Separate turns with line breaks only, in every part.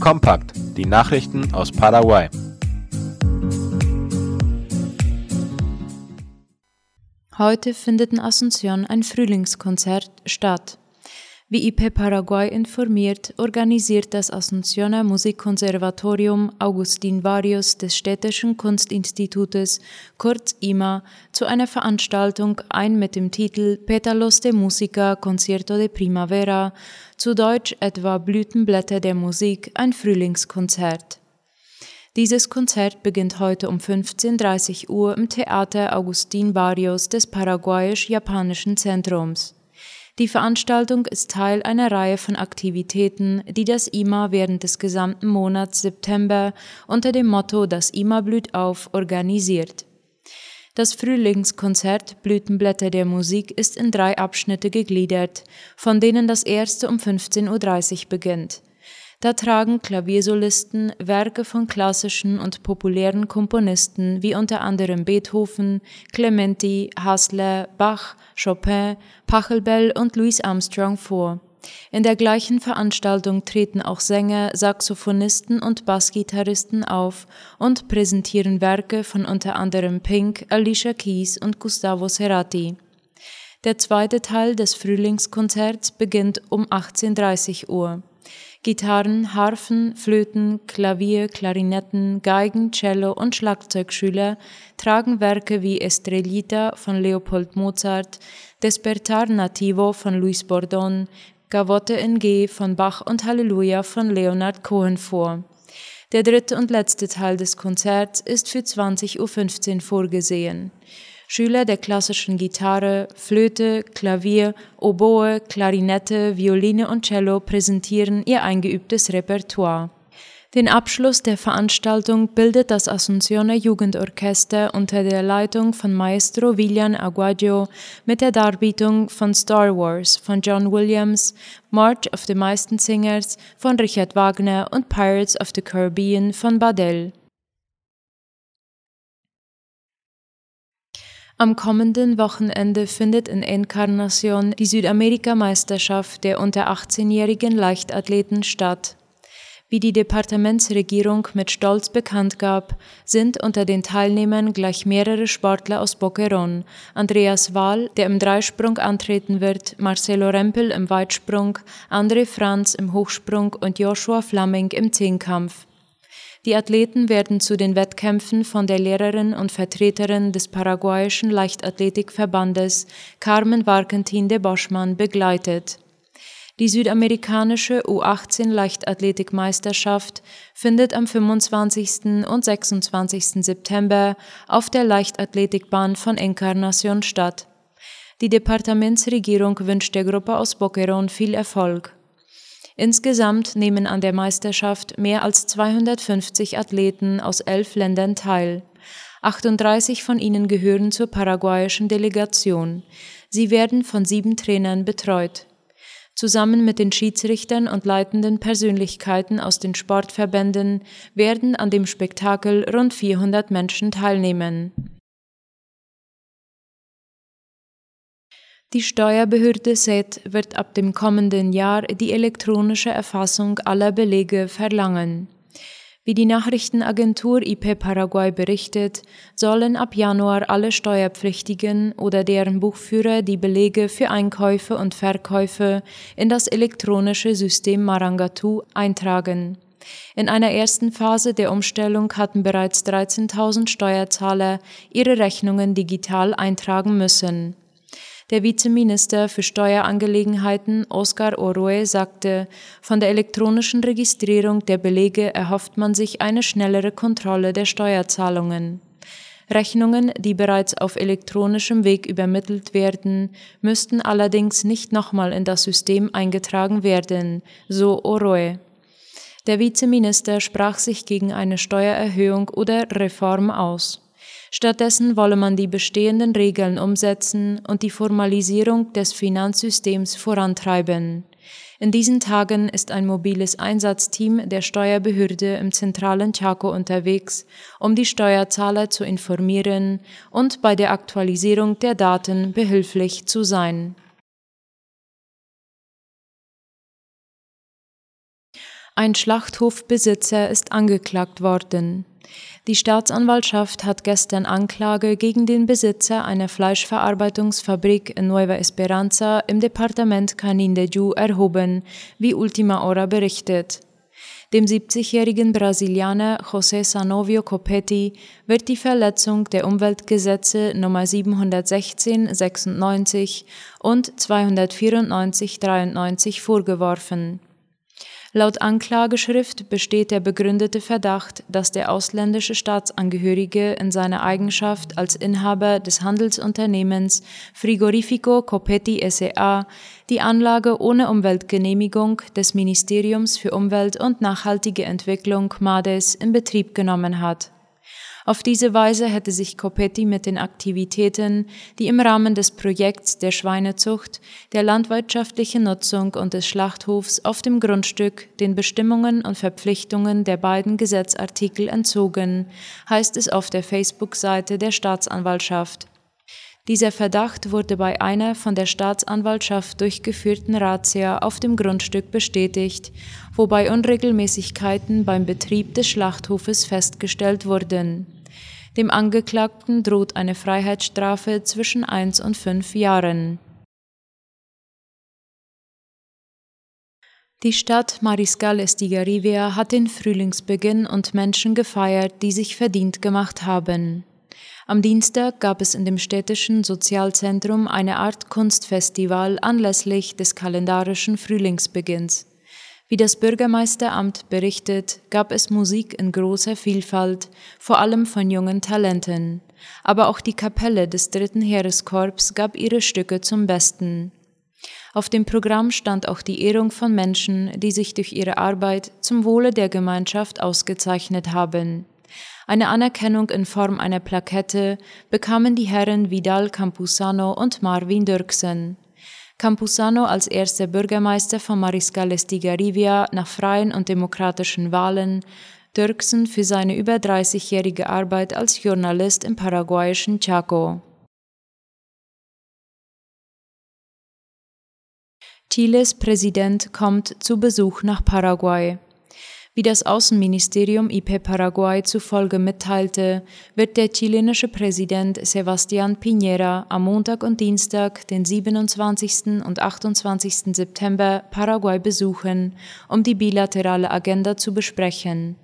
Kompakt, die Nachrichten aus Paraguay.
Heute findet in Asunción ein Frühlingskonzert statt. Wie IP Paraguay informiert, organisiert das Asuncioner Musikkonservatorium Augustin Varios des Städtischen Kunstinstitutes, kurz IMA, zu einer Veranstaltung ein mit dem Titel Pétalos de Música Concierto de Primavera, zu Deutsch etwa Blütenblätter der Musik, ein Frühlingskonzert. Dieses Konzert beginnt heute um 15.30 Uhr im Theater Augustin Barrios des paraguayisch-japanischen Zentrums. Die Veranstaltung ist Teil einer Reihe von Aktivitäten, die das IMA während des gesamten Monats September unter dem Motto Das IMA blüht auf organisiert. Das Frühlingskonzert Blütenblätter der Musik ist in drei Abschnitte gegliedert, von denen das erste um 15.30 Uhr beginnt. Da tragen Klaviersolisten Werke von klassischen und populären Komponisten wie unter anderem Beethoven, Clementi, Hassler, Bach, Chopin, Pachelbel und Louis Armstrong vor. In der gleichen Veranstaltung treten auch Sänger, Saxophonisten und Bassgitarristen auf und präsentieren Werke von unter anderem Pink, Alicia Keys und Gustavo Cerati. Der zweite Teil des Frühlingskonzerts beginnt um 18.30 Uhr. Gitarren, Harfen, Flöten, Klavier, Klarinetten, Geigen, Cello und Schlagzeugschüler tragen Werke wie Estrellita von Leopold Mozart, Despertar Nativo von Luis Bordon, Gavotte in G von Bach und Halleluja von Leonard Cohen vor. Der dritte und letzte Teil des Konzerts ist für 20.15 Uhr vorgesehen. Schüler der klassischen Gitarre, Flöte, Klavier, Oboe, Klarinette, Violine und Cello präsentieren ihr eingeübtes Repertoire. Den Abschluss der Veranstaltung bildet das Asuncioner Jugendorchester unter der Leitung von Maestro William Aguadio mit der Darbietung von Star Wars von John Williams, March of the Meisten Singers von Richard Wagner und Pirates of the Caribbean von Badell. Am kommenden Wochenende findet in Encarnacion die Südamerikameisterschaft der unter 18-jährigen Leichtathleten statt. Wie die Departementsregierung mit Stolz bekannt gab, sind unter den Teilnehmern gleich mehrere Sportler aus Boquerón, Andreas Wahl, der im Dreisprung antreten wird, Marcelo Rempel im Weitsprung, André Franz im Hochsprung und Joshua Flamming im Zehnkampf. Die Athleten werden zu den Wettkämpfen von der Lehrerin und Vertreterin des paraguayischen Leichtathletikverbandes Carmen Warkentin de Boschmann begleitet. Die südamerikanische U18 Leichtathletikmeisterschaft findet am 25. und 26. September auf der Leichtathletikbahn von Encarnacion statt. Die Departementsregierung wünscht der Gruppe aus Boquerón viel Erfolg. Insgesamt nehmen an der Meisterschaft mehr als 250 Athleten aus elf Ländern teil. 38 von ihnen gehören zur paraguayischen Delegation. Sie werden von sieben Trainern betreut. Zusammen mit den Schiedsrichtern und leitenden Persönlichkeiten aus den Sportverbänden werden an dem Spektakel rund 400 Menschen teilnehmen. Die Steuerbehörde SET wird ab dem kommenden Jahr die elektronische Erfassung aller Belege verlangen. Wie die Nachrichtenagentur IP Paraguay berichtet, sollen ab Januar alle Steuerpflichtigen oder deren Buchführer die Belege für Einkäufe und Verkäufe in das elektronische System Marangatu eintragen. In einer ersten Phase der Umstellung hatten bereits 13.000 Steuerzahler ihre Rechnungen digital eintragen müssen. Der Vizeminister für Steuerangelegenheiten Oscar Oroe sagte, von der elektronischen Registrierung der Belege erhofft man sich eine schnellere Kontrolle der Steuerzahlungen. Rechnungen, die bereits auf elektronischem Weg übermittelt werden, müssten allerdings nicht nochmal in das System eingetragen werden, so Oroe. Der Vizeminister sprach sich gegen eine Steuererhöhung oder Reform aus. Stattdessen wolle man die bestehenden Regeln umsetzen und die Formalisierung des Finanzsystems vorantreiben. In diesen Tagen ist ein mobiles Einsatzteam der Steuerbehörde im zentralen Chaco unterwegs, um die Steuerzahler zu informieren und bei der Aktualisierung der Daten behilflich zu sein. Ein Schlachthofbesitzer ist angeklagt worden. Die Staatsanwaltschaft hat gestern Anklage gegen den Besitzer einer Fleischverarbeitungsfabrik in Nueva Esperanza im Departement Canindeyú erhoben, wie Ultima Hora berichtet. Dem 70-jährigen Brasilianer José Sanovio Copetti wird die Verletzung der Umweltgesetze Nummer 716-96 und 294-93 vorgeworfen. Laut Anklageschrift besteht der begründete Verdacht, dass der ausländische Staatsangehörige in seiner Eigenschaft als Inhaber des Handelsunternehmens Frigorifico Copetti S.A. die Anlage ohne Umweltgenehmigung des Ministeriums für Umwelt und nachhaltige Entwicklung MADES in Betrieb genommen hat auf diese Weise hätte sich Copetti mit den Aktivitäten, die im Rahmen des Projekts der Schweinezucht, der landwirtschaftlichen Nutzung und des Schlachthofs auf dem Grundstück den Bestimmungen und Verpflichtungen der beiden Gesetzartikel entzogen, heißt es auf der Facebook-Seite der Staatsanwaltschaft. Dieser Verdacht wurde bei einer von der Staatsanwaltschaft durchgeführten Razzia auf dem Grundstück bestätigt, wobei Unregelmäßigkeiten beim Betrieb des Schlachthofes festgestellt wurden. Dem Angeklagten droht eine Freiheitsstrafe zwischen eins und fünf Jahren. Die Stadt Mariscal Estigarribia hat den Frühlingsbeginn und Menschen gefeiert, die sich verdient gemacht haben. Am Dienstag gab es in dem städtischen Sozialzentrum eine Art Kunstfestival anlässlich des kalendarischen Frühlingsbeginns. Wie das Bürgermeisteramt berichtet, gab es Musik in großer Vielfalt, vor allem von jungen Talenten. Aber auch die Kapelle des dritten Heereskorps gab ihre Stücke zum Besten. Auf dem Programm stand auch die Ehrung von Menschen, die sich durch ihre Arbeit zum Wohle der Gemeinschaft ausgezeichnet haben. Eine Anerkennung in Form einer Plakette bekamen die Herren Vidal Campusano und Marvin Dirksen. Campusano als erster Bürgermeister von Mariscal Estigarribia nach freien und demokratischen Wahlen, Dirksen für seine über 30-jährige Arbeit als Journalist im paraguayischen Chaco. Chiles Präsident kommt zu Besuch nach Paraguay. Wie das Außenministerium IP Paraguay zufolge mitteilte, wird der chilenische Präsident Sebastián Piñera am Montag und Dienstag, den 27. und 28. September, Paraguay besuchen, um die bilaterale Agenda zu besprechen.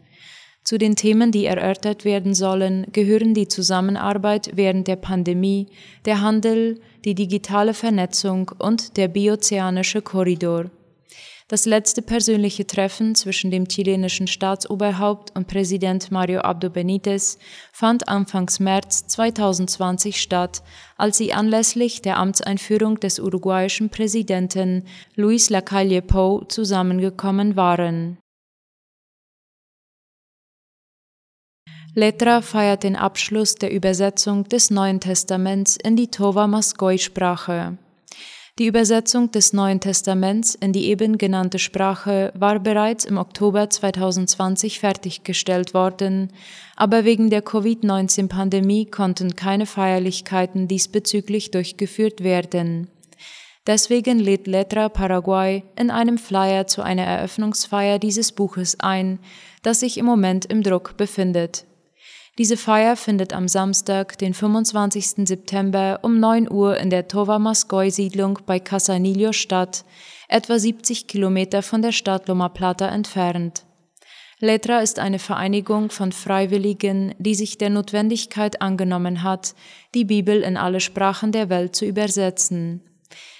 Zu den Themen, die erörtert werden sollen, gehören die Zusammenarbeit während der Pandemie, der Handel, die digitale Vernetzung und der biozeanische Korridor. Das letzte persönliche Treffen zwischen dem chilenischen Staatsoberhaupt und Präsident Mario Abdo Benitez fand Anfangs März 2020 statt, als sie anlässlich der Amtseinführung des uruguayischen Präsidenten Luis Lacalle Pou zusammengekommen waren. Letra feiert den Abschluss der Übersetzung des Neuen Testaments in die Tova Masgoi-Sprache. Die Übersetzung des Neuen Testaments in die eben genannte Sprache war bereits im Oktober 2020 fertiggestellt worden, aber wegen der Covid-19-Pandemie konnten keine Feierlichkeiten diesbezüglich durchgeführt werden. Deswegen lädt Letra Paraguay in einem Flyer zu einer Eröffnungsfeier dieses Buches ein, das sich im Moment im Druck befindet. Diese Feier findet am Samstag, den 25. September um 9 Uhr in der Tova Mascoy Siedlung bei Casanillo statt, etwa 70 Kilometer von der Stadt Loma Plata entfernt. Letra ist eine Vereinigung von Freiwilligen, die sich der Notwendigkeit angenommen hat, die Bibel in alle Sprachen der Welt zu übersetzen.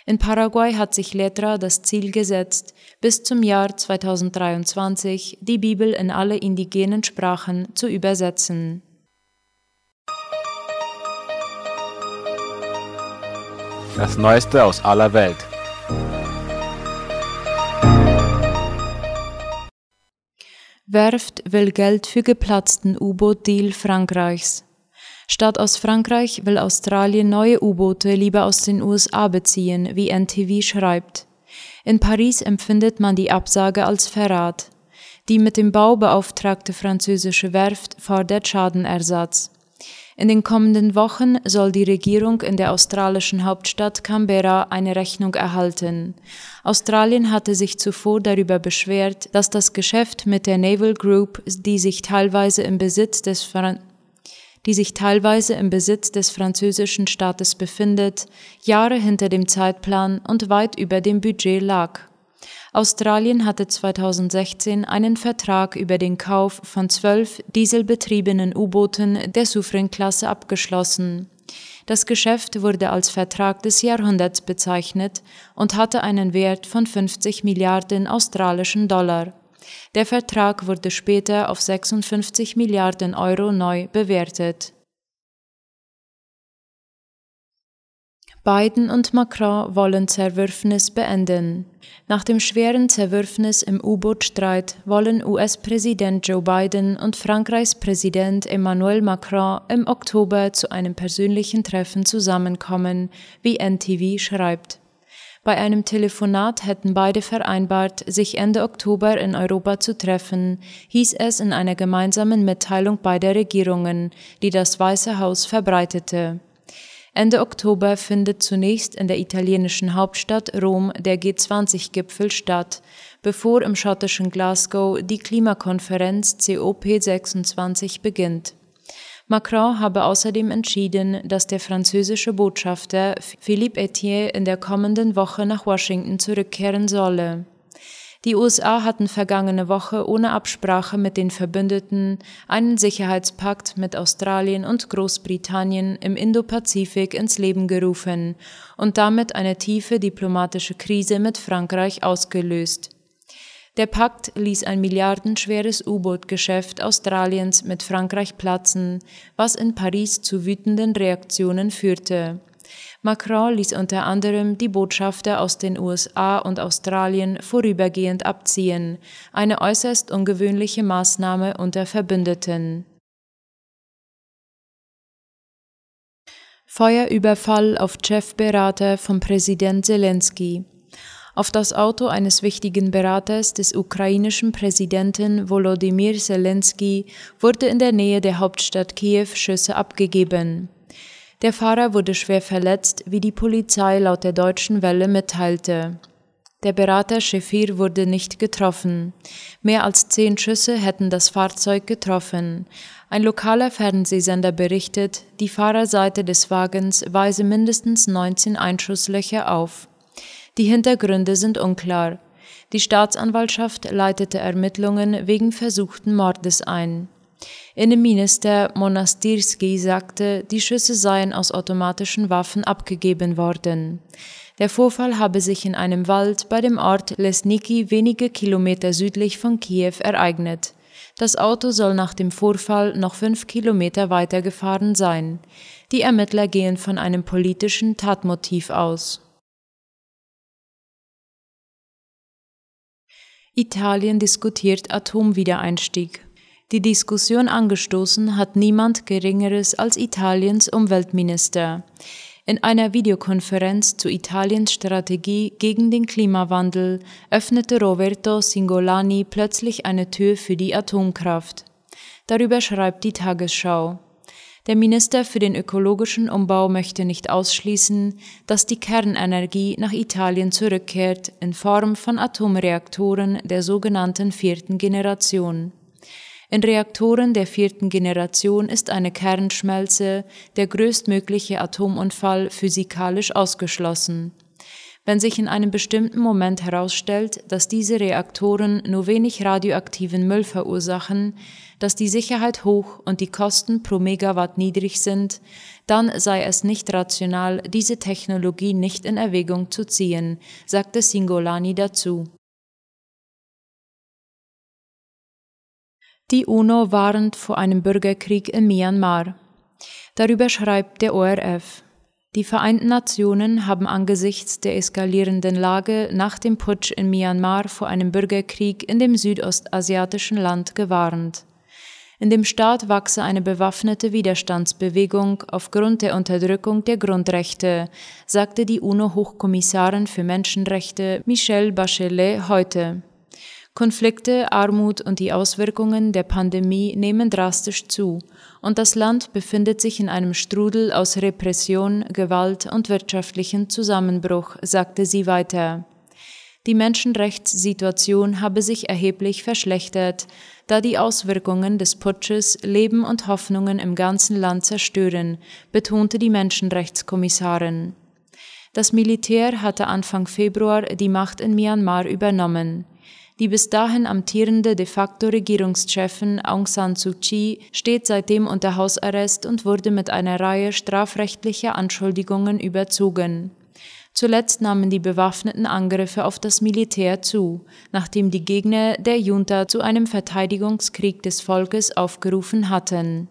In Paraguay hat sich Letra das Ziel gesetzt, bis zum Jahr 2023 die Bibel in alle indigenen Sprachen zu übersetzen.
Das Neueste aus aller Welt.
Werft will Geld für geplatzten U-Boot-Deal Frankreichs. Statt aus Frankreich will Australien neue U-Boote lieber aus den USA beziehen, wie NTV schreibt. In Paris empfindet man die Absage als Verrat. Die mit dem Bau beauftragte französische Werft fordert Schadenersatz. In den kommenden Wochen soll die Regierung in der australischen Hauptstadt Canberra eine Rechnung erhalten. Australien hatte sich zuvor darüber beschwert, dass das Geschäft mit der Naval Group, die sich teilweise im Besitz des Fran die sich teilweise im Besitz des französischen Staates befindet, Jahre hinter dem Zeitplan und weit über dem Budget lag. Australien hatte 2016 einen Vertrag über den Kauf von zwölf dieselbetriebenen U-Booten der Suffren-Klasse abgeschlossen. Das Geschäft wurde als Vertrag des Jahrhunderts bezeichnet und hatte einen Wert von 50 Milliarden australischen Dollar. Der Vertrag wurde später auf 56 Milliarden Euro neu bewertet. Biden und Macron wollen Zerwürfnis beenden. Nach dem schweren Zerwürfnis im U-Boot-Streit wollen US-Präsident Joe Biden und Frankreichs Präsident Emmanuel Macron im Oktober zu einem persönlichen Treffen zusammenkommen, wie NTV schreibt. Bei einem Telefonat hätten beide vereinbart, sich Ende Oktober in Europa zu treffen, hieß es in einer gemeinsamen Mitteilung beider Regierungen, die das Weiße Haus verbreitete. Ende Oktober findet zunächst in der italienischen Hauptstadt Rom der G20-Gipfel statt, bevor im schottischen Glasgow die Klimakonferenz COP26 beginnt. Macron habe außerdem entschieden, dass der französische Botschafter Philippe Etienne in der kommenden Woche nach Washington zurückkehren solle. Die USA hatten vergangene Woche ohne Absprache mit den Verbündeten einen Sicherheitspakt mit Australien und Großbritannien im Indopazifik ins Leben gerufen und damit eine tiefe diplomatische Krise mit Frankreich ausgelöst. Der Pakt ließ ein milliardenschweres U-Boot-Geschäft Australiens mit Frankreich platzen, was in Paris zu wütenden Reaktionen führte. Macron ließ unter anderem die Botschafter aus den USA und Australien vorübergehend abziehen, eine äußerst ungewöhnliche Maßnahme unter Verbündeten. Feuerüberfall auf Chefberater von Präsident Zelensky. Auf das Auto eines wichtigen Beraters des ukrainischen Präsidenten Volodymyr Zelensky wurde in der Nähe der Hauptstadt Kiew Schüsse abgegeben. Der Fahrer wurde schwer verletzt, wie die Polizei laut der deutschen Welle mitteilte. Der Berater Schäfir wurde nicht getroffen. Mehr als zehn Schüsse hätten das Fahrzeug getroffen. Ein lokaler Fernsehsender berichtet, die Fahrerseite des Wagens weise mindestens 19 Einschusslöcher auf. Die Hintergründe sind unklar. Die Staatsanwaltschaft leitete Ermittlungen wegen versuchten Mordes ein. Innenminister Monastirski sagte, die Schüsse seien aus automatischen Waffen abgegeben worden. Der Vorfall habe sich in einem Wald bei dem Ort Lesniki wenige Kilometer südlich von Kiew ereignet. Das Auto soll nach dem Vorfall noch fünf Kilometer weiter gefahren sein. Die Ermittler gehen von einem politischen Tatmotiv aus. Italien diskutiert Atomwiedereinstieg. Die Diskussion angestoßen hat niemand Geringeres als Italiens Umweltminister. In einer Videokonferenz zu Italiens Strategie gegen den Klimawandel öffnete Roberto Singolani plötzlich eine Tür für die Atomkraft. Darüber schreibt die Tagesschau. Der Minister für den ökologischen Umbau möchte nicht ausschließen, dass die Kernenergie nach Italien zurückkehrt in Form von Atomreaktoren der sogenannten vierten Generation. In Reaktoren der vierten Generation ist eine Kernschmelze, der größtmögliche Atomunfall, physikalisch ausgeschlossen. Wenn sich in einem bestimmten Moment herausstellt, dass diese Reaktoren nur wenig radioaktiven Müll verursachen, dass die Sicherheit hoch und die Kosten pro Megawatt niedrig sind, dann sei es nicht rational, diese Technologie nicht in Erwägung zu ziehen, sagte Singolani dazu. Die UNO warnt vor einem Bürgerkrieg in Myanmar. Darüber schreibt der ORF. Die Vereinten Nationen haben angesichts der eskalierenden Lage nach dem Putsch in Myanmar vor einem Bürgerkrieg in dem südostasiatischen Land gewarnt. In dem Staat wachse eine bewaffnete Widerstandsbewegung aufgrund der Unterdrückung der Grundrechte, sagte die UNO-Hochkommissarin für Menschenrechte Michelle Bachelet heute. Konflikte, Armut und die Auswirkungen der Pandemie nehmen drastisch zu, und das Land befindet sich in einem Strudel aus Repression, Gewalt und wirtschaftlichen Zusammenbruch, sagte sie weiter. Die Menschenrechtssituation habe sich erheblich verschlechtert, da die Auswirkungen des Putsches Leben und Hoffnungen im ganzen Land zerstören, betonte die Menschenrechtskommissarin. Das Militär hatte Anfang Februar die Macht in Myanmar übernommen. Die bis dahin amtierende de facto Regierungschefin Aung San Suu Kyi steht seitdem unter Hausarrest und wurde mit einer Reihe strafrechtlicher Anschuldigungen überzogen. Zuletzt nahmen die bewaffneten Angriffe auf das Militär zu, nachdem die Gegner der Junta zu einem Verteidigungskrieg des Volkes aufgerufen hatten